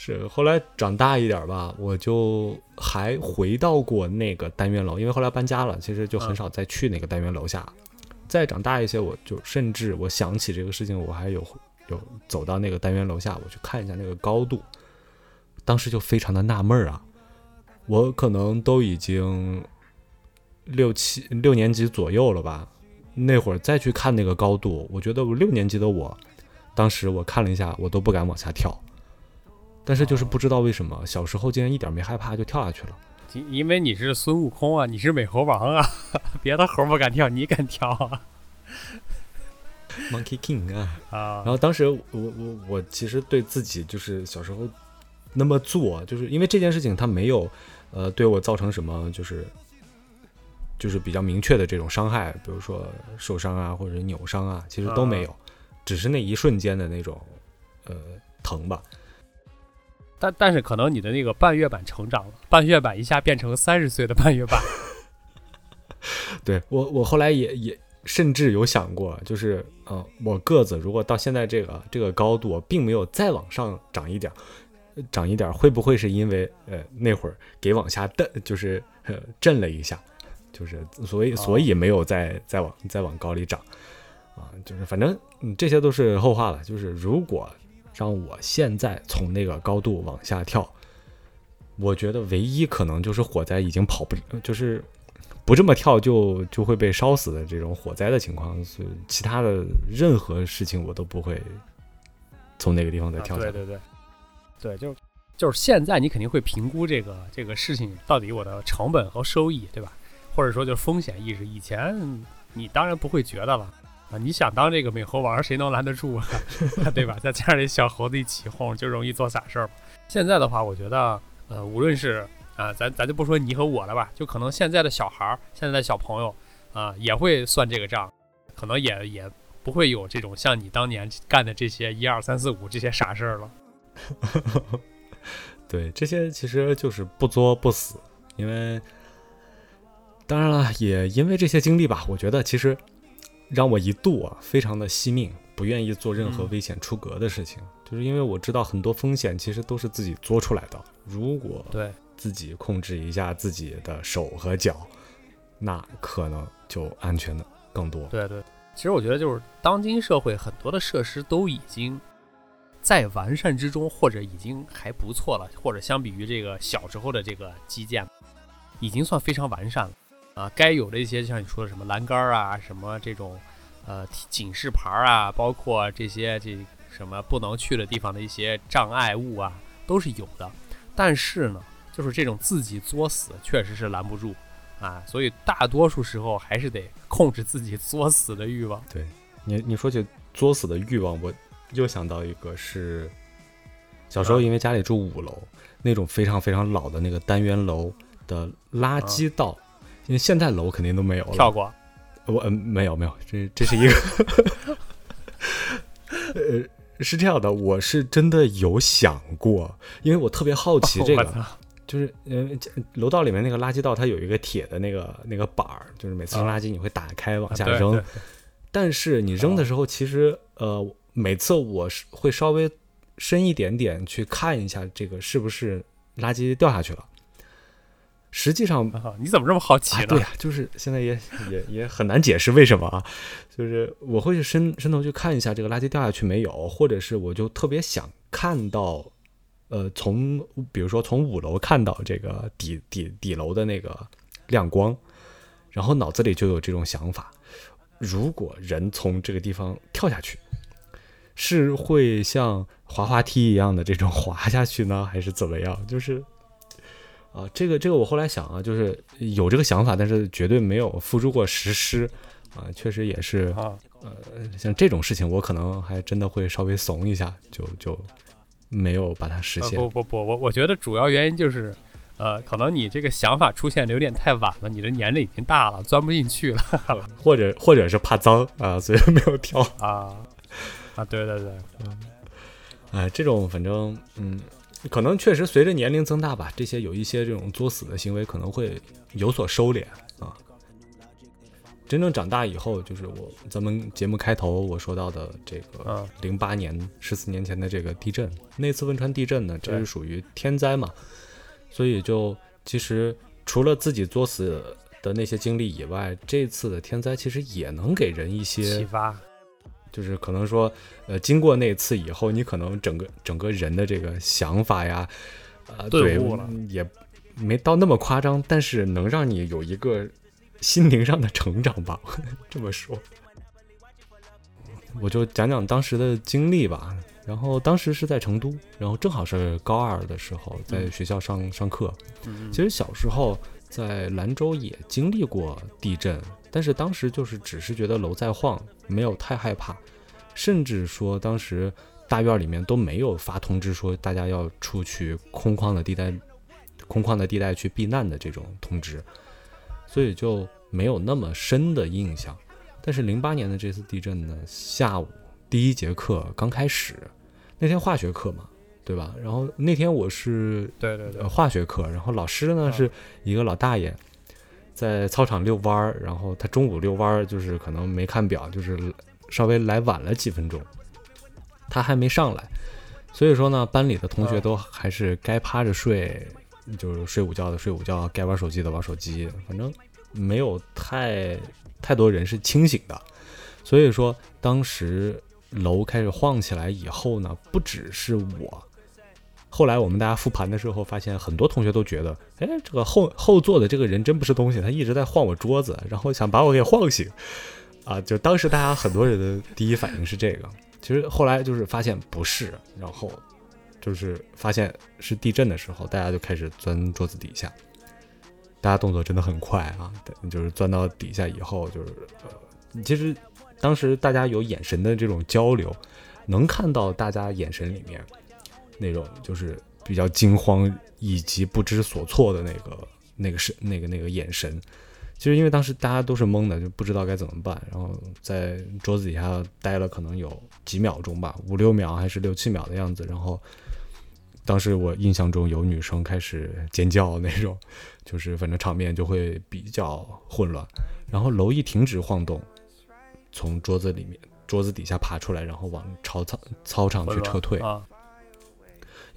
是后来长大一点吧，我就还回到过那个单元楼，因为后来搬家了，其实就很少再去那个单元楼下。再长大一些，我就甚至我想起这个事情，我还有有走到那个单元楼下，我去看一下那个高度，当时就非常的纳闷啊，我可能都已经六七六年级左右了吧，那会儿再去看那个高度，我觉得我六年级的我，当时我看了一下，我都不敢往下跳。但是就是不知道为什么，小时候竟然一点没害怕就跳下去了。因因为你是孙悟空啊，你是美猴王啊，别的猴不敢跳，你敢跳啊？Monkey King 啊！啊然，后当时我我我其实对自己就是小时候那么做，就是因为这件事情它没有呃对我造成什么就是就是比较明确的这种伤害，比如说受伤啊或者扭伤啊，其实都没有，只是那一瞬间的那种呃疼吧。但但是可能你的那个半月板成长了，半月板一下变成三十岁的半月板。对我，我后来也也甚至有想过，就是呃，我个子如果到现在这个这个高度，并没有再往上涨一点儿，呃长一点儿，会不会是因为呃那会儿给往下蹬，就是呃震了一下，就是所以所以没有再再往再往高里长啊，就是反正嗯这些都是后话了。就是如果让我现在从那个高度往下跳，我觉得唯一可能就是火灾已经跑不，就是不这么跳就就会被烧死的这种火灾的情况，所以其他的任何事情我都不会从那个地方再啊跳下来。对对对，对，就就是现在你肯定会评估这个这个事情到底我的成本和收益，对吧？或者说就是风险意识。以前你当然不会觉得了啊，你想当这个美猴王，谁能拦得住啊？对吧？再加上这小猴子一起哄，就容易做傻事儿。现在的话，我觉得呃，无论是啊，咱咱就不说你和我了吧，就可能现在的小孩儿、现在的小朋友啊，也会算这个账，可能也也不会有这种像你当年干的这些一二三四五这些傻事儿了。对，这些其实就是不作不死，因为当然了，也因为这些经历吧，我觉得其实让我一度啊非常的惜命，不愿意做任何嗯危险出格的事情，就是因为我知道很多风险其实都是自己作出来的，如果对，自己控制一下自己的手和脚，那可能就安全的更多。对对，其实我觉得就是当今社会很多的设施都已经在完善之中，或者已经还不错了，或者相比于这个小时候的这个基建，已经算非常完善了啊。该有的一些像你说的什么栏杆儿啊，什么这种呃警示牌儿啊，包括这些这什么不能去的地方的一些障碍物啊，都是有的。但是呢，就是这种自己作死，确实是拦不住。啊，所以大多数时候还是得控制自己作死的欲望。对你你说起作死的欲望，我又想到一个是小时候因为家里住五楼，那种非常非常老的那个单元楼的垃圾道，因为现在楼肯定都没有了。跳过，我嗯没有没有，这这是一个，呃是这样的，我是真的有想过，因为我特别好奇这个，就是呃楼道里面那个垃圾道它有一个铁的那个那个板儿，就是每次扔垃圾你会打开往下扔，但是你扔的时候，其实呃，每次我是会稍微深一点点去看一下这个是不是垃圾掉下去了。实际上，啊你怎么这么好奇啊，呢？对呀、就是现在也也也很难解释为什么啊。就是我会去伸伸头去看一下这个垃圾掉下去没有，或者是我就特别想看到，呃，从比如说从五楼看到这个底底底楼的那个亮光，然后脑子里就有这种想法：如果人从这个地方跳下去，是会像滑滑梯一样的这种滑下去呢，还是怎么样？就是。啊，这个这个我后来想啊，就是有这个想法，但是绝对没有付诸过实施啊，确实也是啊，像这种事情，我可能还真的会稍微怂一下，就就没有把它实呃现。不不不，我我觉得主要原因就是，呃，可能你这个想法出现的有点太晚了，你的年龄已经大了，钻不进去了 或者或者是怕脏啊，所以没有跳。啊啊！对对对，嗯哎，这种反正嗯，可能确实随着年龄增大吧，这些有一些这种作死的行为可能会有所收敛啊。真正长大以后，就是我咱们节目开头我说到的这个嗯零八年十四年前的这个地震，那次汶川地震呢，这是属于天灾嘛，所以就其实除了自己作死的那些经历以外，这次的天灾其实也能给人一些启些，发，就是可能说，呃，经过那次以后，你可能整个整个人的这个想法呀，呃，对了也没到那么夸张，但是能让你有一个心灵上的成长吧，这么说。我就讲讲当时的经历吧。然后当时是在成都，然后正好是高二的时候，在学校上上课。嗯，其实小时候在兰州也经历过地震，但是当时就是只是觉得楼在晃，没有太害怕，甚至说当时大院里面都没有发通知说大家要出去空旷的地带、空旷的地带去避难的这种通知，所以就没有那么深的印象。但是零八年的这次地震呢，下午第一节课刚开始，那天化学课嘛，对吧？然后那天我是对对对呃，化学课，然后老师呢啊是一个老大爷，在操场遛弯儿，然后他中午遛弯儿就是可能没看表，就是稍微来晚了几分钟，他还没上来，所以说呢，班里的同学啊都还是该趴着睡，就是睡午觉的睡午觉，该玩手机的玩手机，反正没有太太多人是清醒的，所以说当时楼开始晃起来以后呢，不只是我。后来我们大家复盘的时候，发现很多同学都觉得，哎，这个后后座的这个人真不是东西，他一直在晃我桌子，然后想把我给晃醒，啊，就当时大家很多人的第一反应是这个。其实后来就是发现不是，然后就是发现是地震的时候，大家就开始钻桌子底下，大家动作真的很快啊，就是钻到底下以后，就是呃，其实当时大家有眼神的这种交流，能看到大家眼神里面那种就是比较惊慌以及不知所措的那个那个是那个那个眼神。其实因为当时大家都是懵的，就不知道该怎么办，然后在桌子底下待了可能有几秒钟吧，五六秒还是六七秒的样子。然后当时我印象中有女生开始尖叫那种，就是反正场面就会比较混乱。然后楼一停止晃动，从桌子里面桌子底下爬出来，然后往朝操操场去撤退。啊，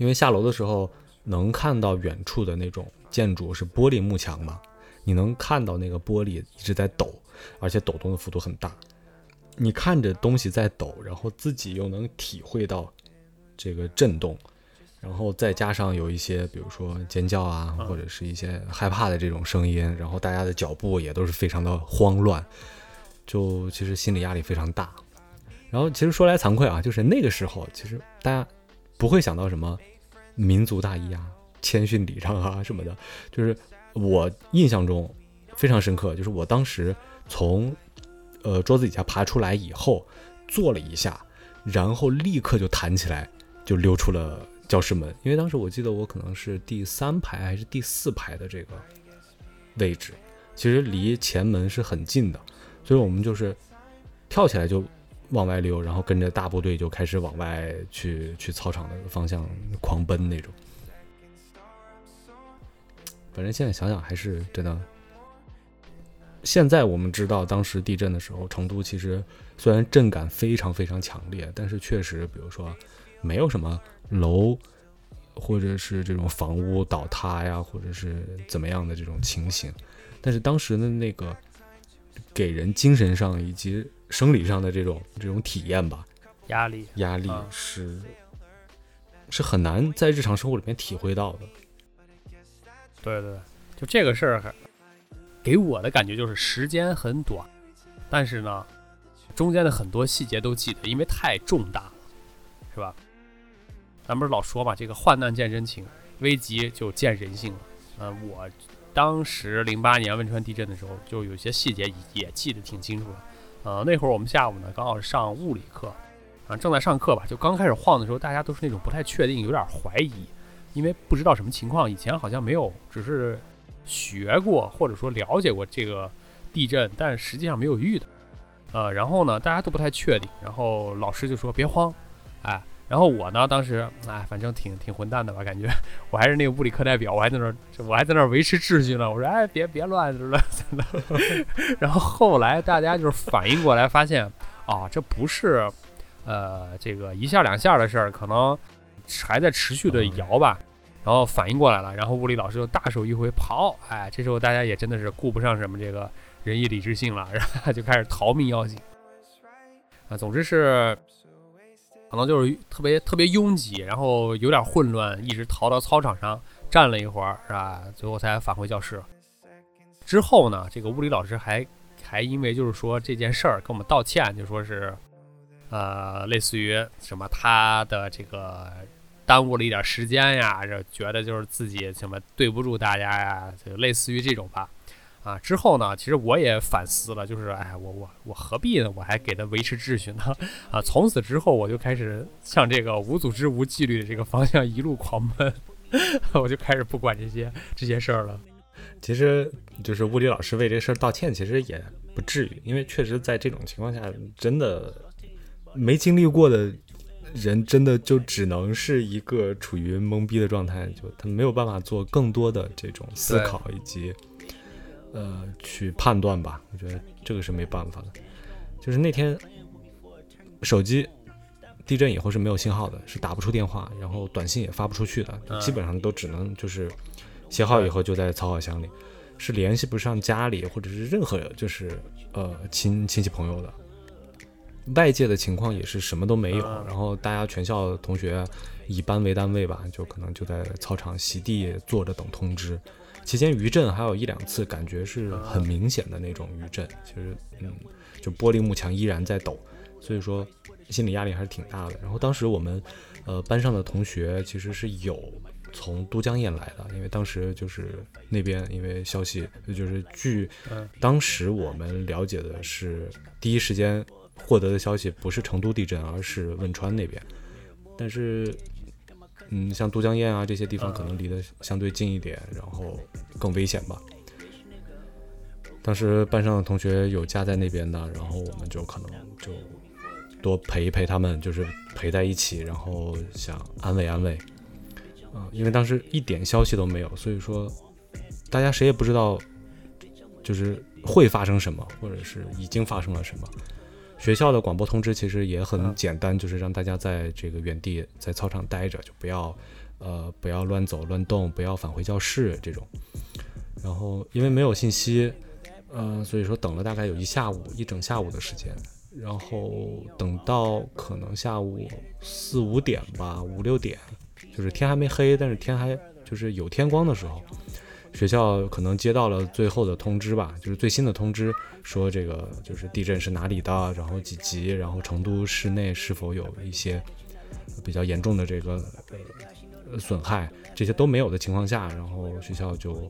因为下楼的时候能看到远处的那种建筑是玻璃幕墙嘛，你能看到那个玻璃一直在抖，而且抖动的幅度很大。你看着东西在抖，然后自己又能体会到这个震动，然后再加上有一些，比如说尖叫啊，或者是一些害怕的这种声音，然后大家的脚步也都是非常的慌乱，就其实心理压力非常大。然后其实说来惭愧啊，就是那个时候，其实大家不会想到什么民族大义啊、谦逊礼让啊什么的。就是我印象中非常深刻，就是我当时从呃桌子底下爬出来以后，坐了一下，然后立刻就弹起来，就溜出了教室门。因为当时我记得我可能是第三排还是第四排的这个位置，其实离前门是很近的，所以我们就是跳起来就往外溜，然后跟着大部队就开始往外去去操场的方向狂奔那种。反正现在想想还是真的。现在我们知道，当时地震的时候，成都其实虽然震感非常非常强烈，但是确实，比如说没有什么楼或者是这种房屋倒塌呀，或者是怎么样的这种情形。但是当时的那个给人精神上以及生理上的这种这种体验吧，压力压力啊是、是很难在日常生活里面体会到的。对对对，就这个事儿还给我的感觉就是时间很短，但是呢，中间的很多细节都记得，因为太重大了，是吧？咱不是老说嘛，这个患难见真情，危急就见人性了。呃，我当时零八年汶川地震的时候，就有些细节也记得挺清楚的。呃，那会儿我们下午呢刚好上物理课，啊，正在上课吧，就刚开始晃的时候，大家都是那种不太确定，有点怀疑，因为不知道什么情况，以前好像没有，只是学过或者说了解过这个地震，但实际上没有遇到。呃，然后呢，大家都不太确定，然后老师就说别慌，哎，然后我呢，当时哎，反正挺挺混蛋的吧，感觉我还是那个物理课代表，我还在那儿，我还在那儿维持秩序呢。我说哎，别别乱，是吧？的。然后后来大家就是反应过来，发现啊，这不是呃这个一下两下的事儿，可能还在持续的摇吧。然后反应过来了，然后物理老师就大手一挥跑，哎，这时候大家也真的是顾不上什么这个仁义礼智信了，然后就开始逃命要紧。啊，总之是可能就是特别特别拥挤，然后有点混乱，一直逃到操场上站了一会儿，是吧？最后才返回教室。之后呢，这个物理老师还还因为就是说这件事儿跟我们道歉，就说是呃，类似于什么他的这个。耽误了一点时间呀，这觉得就是自己什么对不住大家呀，就类似于这种吧。啊，之后呢，其实我也反思了，就是哎，我我我何必呢？我还给他维持秩序呢？啊，从此之后我就开始向这个无组织无纪律的这个方向一路狂奔，我就开始不管这些这些事儿了。其实就是物理老师为这事儿道歉，其实也不至于，因为确实在这种情况下，真的没经历过的。人真的就只能是一个处于懵逼的状态，就他没有办法做更多的这种思考以及呃去判断吧。我觉得这个是没办法的。就是那天手机地震以后是没有信号的，是打不出电话，然后短信也发不出去的，基本上都只能就是写好以后就在草稿箱里，是联系不上家里或者是任何就是呃亲亲戚朋友的。外界的情况也是什么都没有，然后大家全校同学以班为单位吧，就可能就在操场席地坐着等通知。期间余震还有一两次，感觉是很明显的那种余震，其实嗯，就玻璃幕墙依然在抖，所以说心理压力还是挺大的。然后当时我们呃班上的同学其实是有从都江堰来的，因为当时就是那边因为消息就是据当时我们了解的是第一时间。获得的消息不是成都地震，而是汶川那边。但是，嗯，像都江堰啊这些地方可能离得相对近一点，然后更危险吧。当时班上的同学有家在那边的，然后我们就可能就多陪一陪他们，就是陪在一起，然后想安慰安慰。啊，因为当时一点消息都没有，所以说大家谁也不知道，就是会发生什么，或者是已经发生了什么。学校的广播通知其实也很简单，就是让大家在这个原地在操场待着，就不要，呃，不要乱走乱动，不要返回教室这种。然后因为没有信息，呃，所以说等了大概有一下午，一整下午的时间。然后等到可能下午四五点吧，五六点，就是天还没黑，但是天还就是有天光的时候。学校可能接到了最后的通知吧，就是最新的通知，说这个就是地震是哪里的，然后几级，然后成都市内是否有一些比较严重的这个呃损害，这些都没有的情况下，然后学校就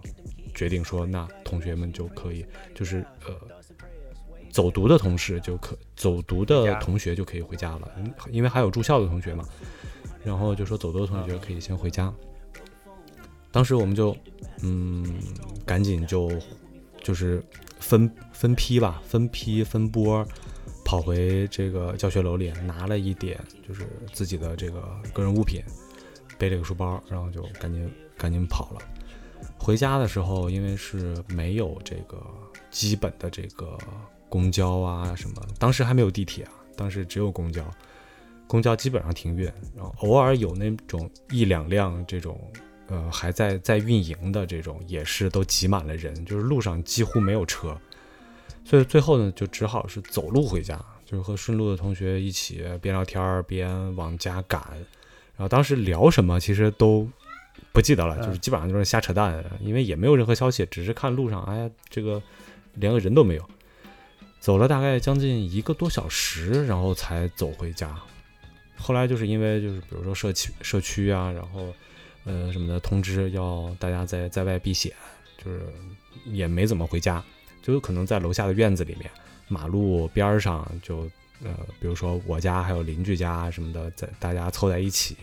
决定说，那同学们就可以，就是呃走读的同事就可走读的同学就可以回家了，因因为还有住校的同学嘛，然后就说走读的同学可以先回家。当时我们就，嗯，赶紧就，就是分分批吧，分批分波，跑回这个教学楼里，拿了一点就是自己的这个个人物品，背了个书包，然后就赶紧赶紧跑了。回家的时候，因为是没有这个基本的这个公交啊什么，当时还没有地铁啊，当时只有公交，公交基本上停运，然后偶尔有那种一两辆这种。呃，还在在运营的这种也是都挤满了人，就是路上几乎没有车，所以最后呢，就只好是走路回家，就是和顺路的同学一起边聊天边往家赶。然后当时聊什么其实都不记得了，就是基本上就是瞎扯淡，因为也没有任何消息，只是看路上，哎呀，这个连个人都没有。走了大概将近一个多小时，然后才走回家。后来就是因为就是比如说社区社区啊，然后。呃，什么的通知要大家在在外避险，就是也没怎么回家，就有可能在楼下的院子里面，马路边上就呃，比如说我家还有邻居家什么的，在大家凑在一起，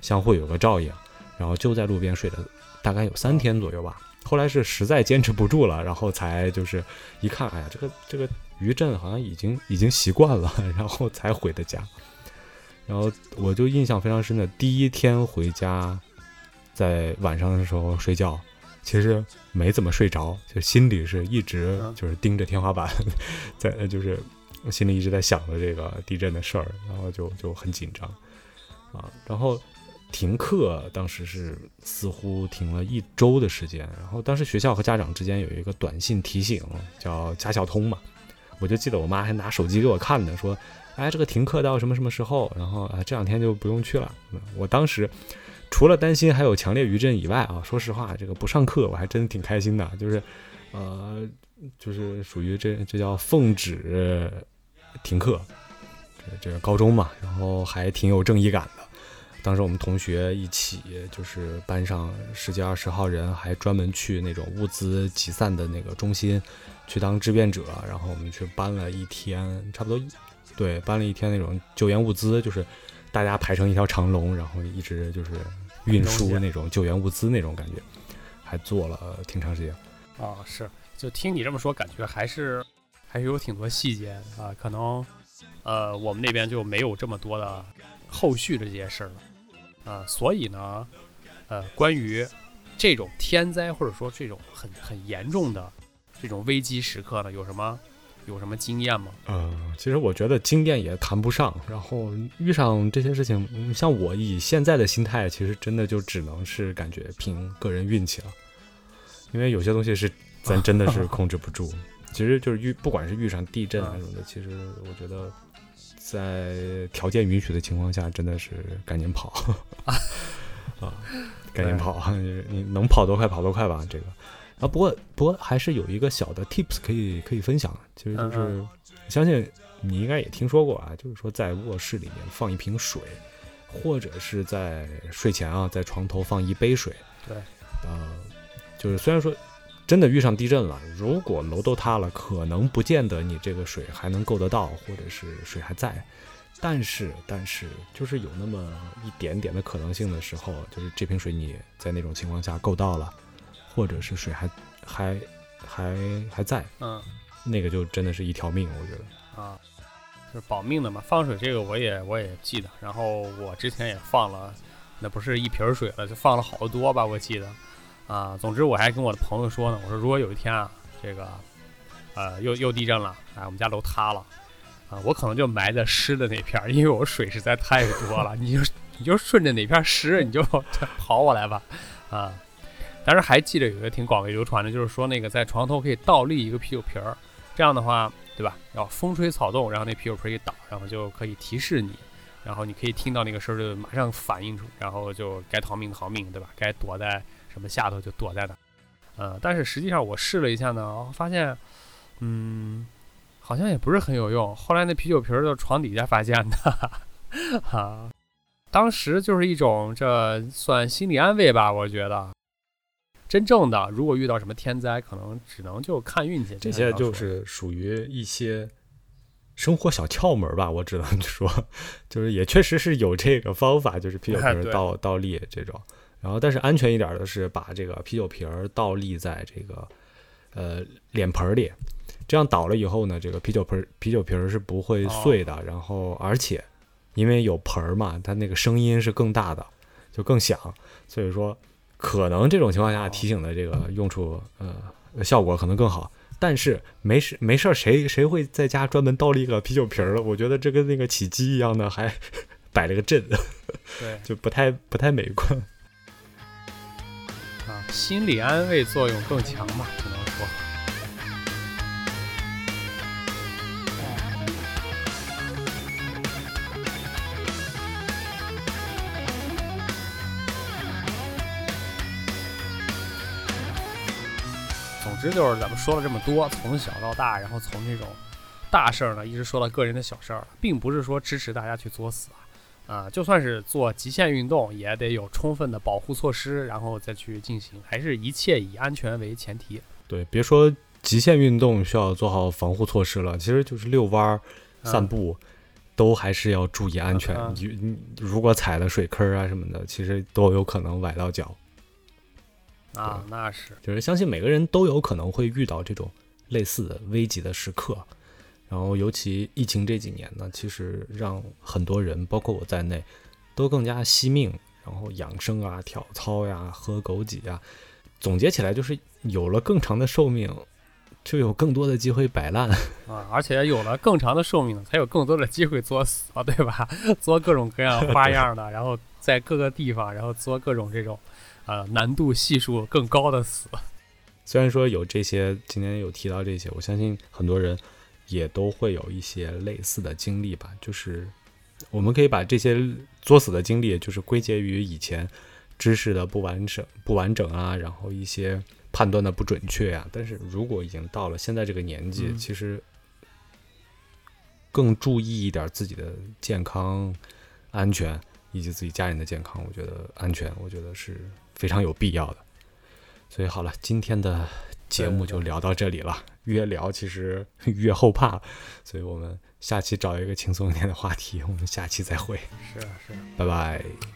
相互有个照应，然后就在路边睡了大概有三天左右吧。后来是实在坚持不住了，然后才就是一看，哎呀，这个这个余震好像已经已经习惯了，然后才回的家。然后我就印象非常深的第一天回家。在晚上的时候睡觉，其实没怎么睡着，就心里是一直嗯就是盯着天花板，在呃就是心里一直在想着这个地震的事儿，然后就就很紧张啊。然后停课当时是似乎停了一周的时间，然后当时学校和家长之间有一个短信提醒，叫家校通嘛。我就记得我妈还拿手机给我看呢，说：“哎，这个停课到什么什么时候？然后啊，这两天就不用去了。”嗯我当时除了担心还有强烈余震以外啊，说实话，这个不上课我还真挺开心的，就是呃，就是属于这这叫奉旨停课，这这个高中嘛，然后还挺有正义感的。当时我们同学一起，就是班上十几二十号人，还专门去那种物资集散的那个中心去当志愿者，然后我们去搬了一天，差不多对搬了一天那种救援物资，就是大家排成一条长龙，然后一直就是运输那种救援物资那种感觉，还做了挺长时间。啊，是，就听你这么说，感觉还是还是有挺多细节啊，可能呃我们那边就没有这么多的后续的这些事儿了啊，所以呢，呃，关于这种天灾或者说这种很很严重的这种危机时刻呢，有什么有什么经验吗？呃，其实我觉得经验也谈不上，然后遇上这些事情，嗯像我以现在的心态，其实真的就只能是感觉凭个人运气了，因为有些东西是咱真的是控制不住。其实就是遇，不管是遇上地震啊什么的，其实我觉得在条件允许的情况下，真的是赶紧跑 啊，赶紧跑，你能跑多快跑多快吧，这个。啊，不过不过还是有一个小的 tips 可以可以分享，其实就是嗯相信你应该也听说过啊，就是说在卧室里面放一瓶水，或者是在睡前啊，在床头放一杯水。对，呃，就是虽然说真的遇上地震了，如果楼都塌了，可能不见得你这个水还能够得到，或者是水还在。但是，但是，就是有那么一点点的可能性的时候，就是这瓶水你在那种情况下够到了，或者是水还还还还在，嗯那个就真的是一条命，我觉得。啊，就是保命的嘛。放水这个我也我也记得，然后我之前也放了，那不是一瓶水了，就放了好多吧，我记得。啊，总之我还跟我的朋友说呢，我说如果有一天啊，这个呃又又地震了，哎，我们家楼塌了，啊，我可能就埋在湿的那片儿，因为我水实在太多了，你就你就顺着哪片湿，你就 跑过来吧，啊。当时还记得有一个挺广为流传的，就是说那个在床头可以倒立一个啤酒瓶儿，这样的话，对吧？要风吹草动，然后那啤酒瓶儿一倒，然后就可以提示你，然后你可以听到那个声儿，就马上反应出，然后就该逃命逃命，对吧？该躲在什么下头就躲在哪。呃，但是实际上我试了一下呢，发现，嗯，好像也不是很有用。后来那啤酒瓶儿就床底下发现的，哈，当时就是一种这算心理安慰吧，我觉得。真正的，如果遇到什么天灾，可能只能就看运气。这些就是属于一些生活小窍门吧，我只能 说，就是也确实是有这个方法，就是啤酒瓶儿倒倒立这种。然后，但是安全一点的是把这个啤酒瓶儿倒立在这个呃脸盆儿里，这样倒了以后呢，这个啤酒盆儿啤酒瓶儿是不会碎的。然后，而且因为有盆儿嘛，它那个声音是更大的，就更响，所以说可能这种情况下哦提醒的这个用处呃效果可能更好。但是没事没事儿，谁谁会在家专门倒立一个啤酒瓶儿了？我觉得这跟那个起鸡一样的，还 摆了个阵，对 就不太不太美观。啊，心理安慰作用更强嘛，可能总之就是咱们说了这么多，从小到大，然后从这种大事儿呢，一直说到个人的小事儿，并不是说支持大家去作死啊，啊，就算是做极限运动，也得有充分的保护措施，然后再去进行，还是一切以安全为前提。对，别说极限运动需要做好防护措施了，其实就是遛弯儿、嗯散步，都还是要注意安全嗯。你你如果踩了水坑啊什么的，其实都有可能崴到脚。啊，那是就是相信每个人都有可能会遇到这种类似的危急的时刻。然后，尤其疫情这几年呢，其实让很多人，包括我在内，都更加惜命，然后养生啊、跳操呀、喝枸杞啊，总结起来就是有了更长的寿命，就有更多的机会摆烂。啊，而且有了更长的寿命，才有更多的机会作死，对吧？作各种各样花样的，然后在各个地方，然后作各种这种，呃，难度系数更高的死。虽然说有这些，今天有提到这些，我相信很多人也都会有一些类似的经历吧。就是我们可以把这些作死的经历，就是归结于以前知识的不完整、不完整啊，然后一些判断的不准确啊。但是如果已经到了现在这个年纪，嗯其实更注意一点自己的健康、安全以及自己家人的健康，我觉得安全，我觉得是非常有必要的。所以好了，今天的节目就聊到这里了。越聊其实 越后怕，所以我们下期找一个轻松一点的话题，我们下期再会，是啊是啊。拜拜。